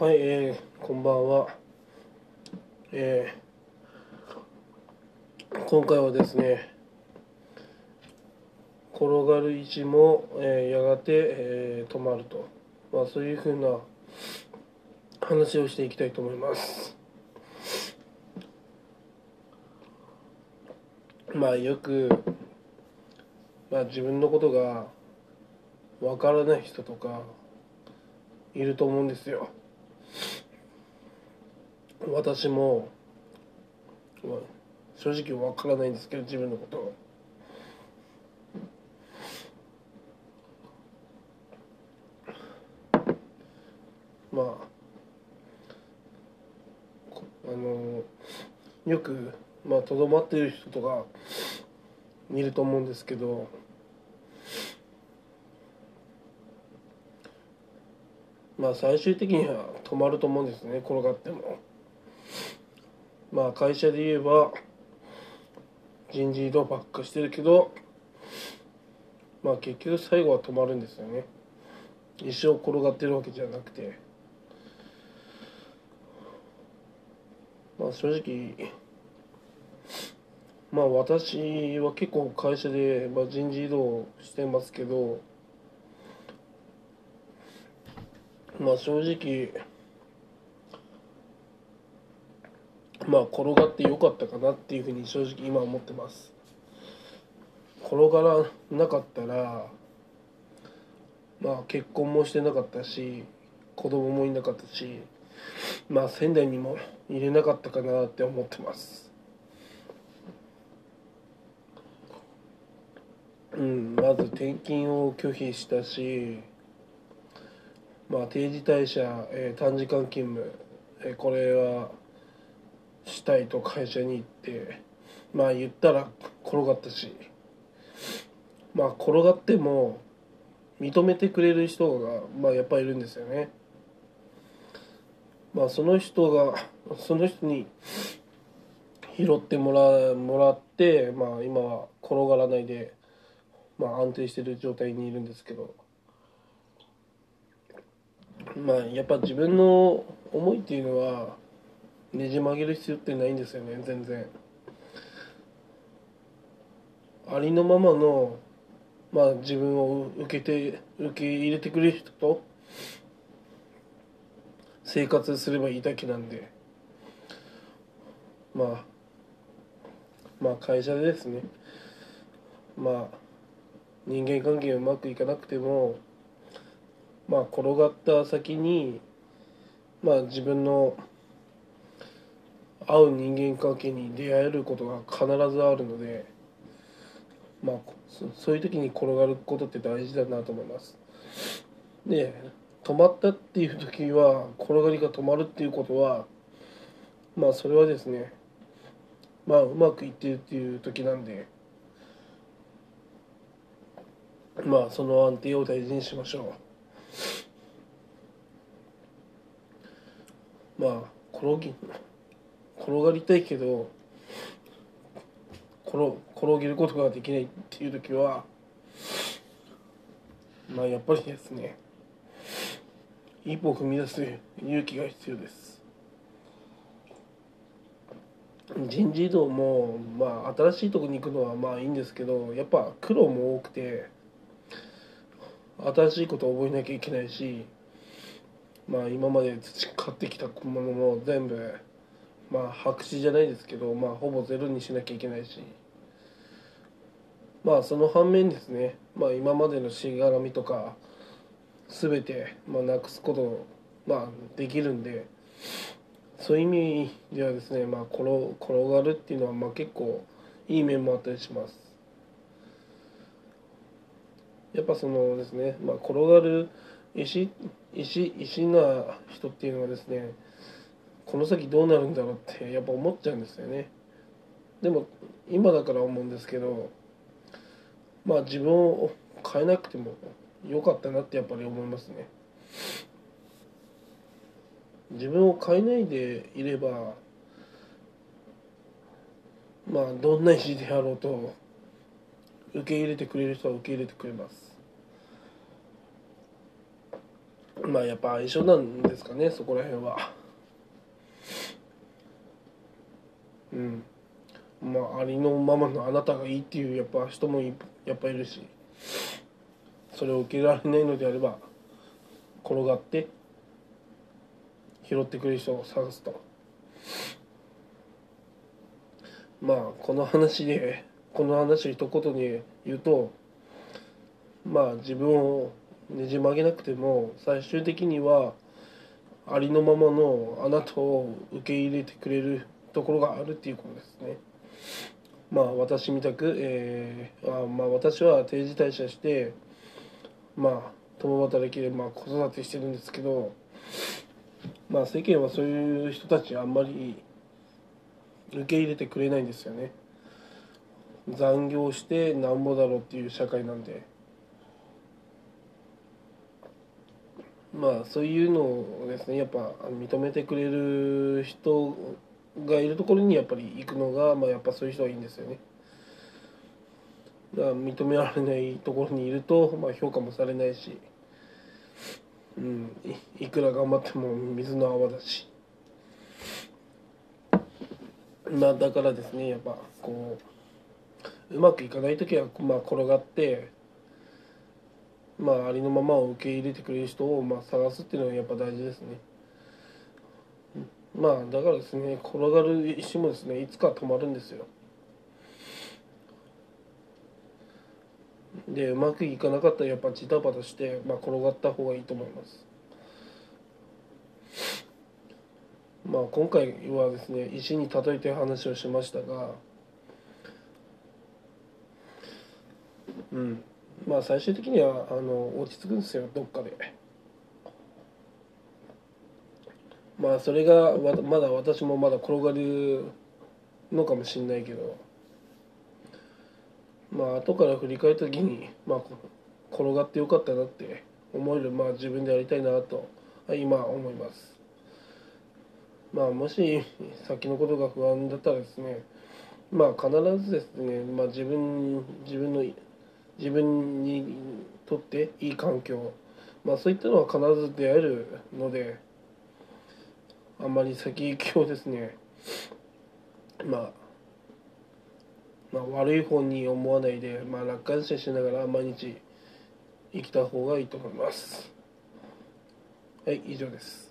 はい、えー、こんばんは。えー、今回はですね、転がる位置も、えーやがて、えー止まると、まあ、そういうふうな話をしていきたいと思います。まあよく、まあ、自分のことがわからない人とかいると思うんですよ。私も、正直わからないんですけど自分のことまああのよくまあとどまってる人とかいると思うんですけどまあ最終的には止まると思うんですね転がっても。まあ会社で言えば人事異動ばっかしてるけどまあ結局最後は止まるんですよね。一生転がってるわけじゃなくて。まあ正直まあ私は結構会社で、まあ、人事異動してますけどまあ正直まあ転がってよかったかなっていうふうに正直今思ってます。転がらなかったらまあ結婚もしてなかったし子供もいなかったしまあ仙台にも入れなかったかなって思ってます。うんまず転勤を拒否したしまあ定時退社、えー短時間勤務、えーこれはしたいと会社に行ってまあ言ったら転がったしまあ転がっても認めてくれる人がまあやっぱいるんですよね。まあその人がその人に拾ってもらもらってまあ今は転がらないでまあ安定してる状態にいるんですけどまあやっぱ自分の思いっていうのはねじ曲げる必要ってないんですよね。全然。ありのままのまあ自分を受けて受け入れてくれる人と生活すればいいだけなんで。まあまあ会社でですね。まあ人間関係うまくいかなくてもまあ転がった先にまあ自分の合う人間関係に出会えることが必ずあるのでまあそそういう時に転がることって大事だなと思います。で止まったっていう時は転がりが止まるっていうことはまあそれはですねまあうまくいってるっていう時なんでまあその安定を大事にしましょう。まあ転ぎ転がりたいけど転転げることができないっていう時はまあやっぱりですね一歩踏み出す勇気が必要です。人事異動もまあ新しいとこに行くのはまあいいんですけどやっぱ苦労も多くて新しいことを覚えなきゃいけないしまあ今まで培ってきたものも全部まあ白紙じゃないですけどまあほぼゼロにしなきゃいけないし。まあその反面ですね。まあ今までのしがらみとか全てまあなくすことまあできるんで。そういう意味ではですねまあ転転がるっていうのはまあ結構いい面もあったりします。やっぱそのですねまあ転がる石石石な人っていうのはですねこの先どうなるんだろうってやっぱ思っちゃうんですよね。でも今だから思うんですけどまあ自分を変えなくてもよかったなってやっぱり思いますね。自分を変えないでいればまあどんな意地であろうと受け入れてくれる人は受け入れてくれます。まあやっぱ相性なんですかねそこら辺は。うん。まあありのままのあなたがいいっていうやっぱ人もやっぱいるし。それを受けられないのであれば転がって拾ってくれる人を探すと。まあこの話でこの話を一言に言うとまあ自分をねじ曲げなくても最終的にはありのままのあなたを受け入れてくれるところがあるっていうことですね。まあ私みたく、えー、あまあ私は定時退社してまあ共働きでまあ子育てしてるんですけどまあ世間はそういう人たちあんまり受け入れてくれないんですよね。残業してなんぼだろうっていう社会なんで。まあそういうのをですねやっぱ認めてくれる人がいるところにやっぱり行くのが、まあ、やっぱそういう人はいいんですよね。だから認められないところにいると、まあ、評価もされないし、うん、いくら頑張っても水の泡だし。まあだからですねやっぱこううまくいかない時はまあ転がってまあありのままを受け入れてくれる人をまあ探すっていうのはやっぱ大事ですね。まあだからですね転がる石もですねいつか止まるんですよ。でうまくいかなかったらやっぱジタバタして、まあ、転がった方がいいと思います。まあ今回はですね石に例えて話をしましたがうんまあ最終的にはあの落ち着くんですよどっかでまあそれがまだ私もまだ転がるのかもしれないけど。まあ後から振り返った時にまあ転がってよかったなって思えるまあ自分でやりたいなと今思います。まあもし先のことが不安だったらですねまあ必ずですね、まあ、自分自分の自分にとっていい環境、まあ、そういったのは必ず出会えるのであんまり先行きをですね、まあ、まあ悪い方に思わないで、まあ、楽観視しながら毎日生きた方がいいと思います。はい以上です。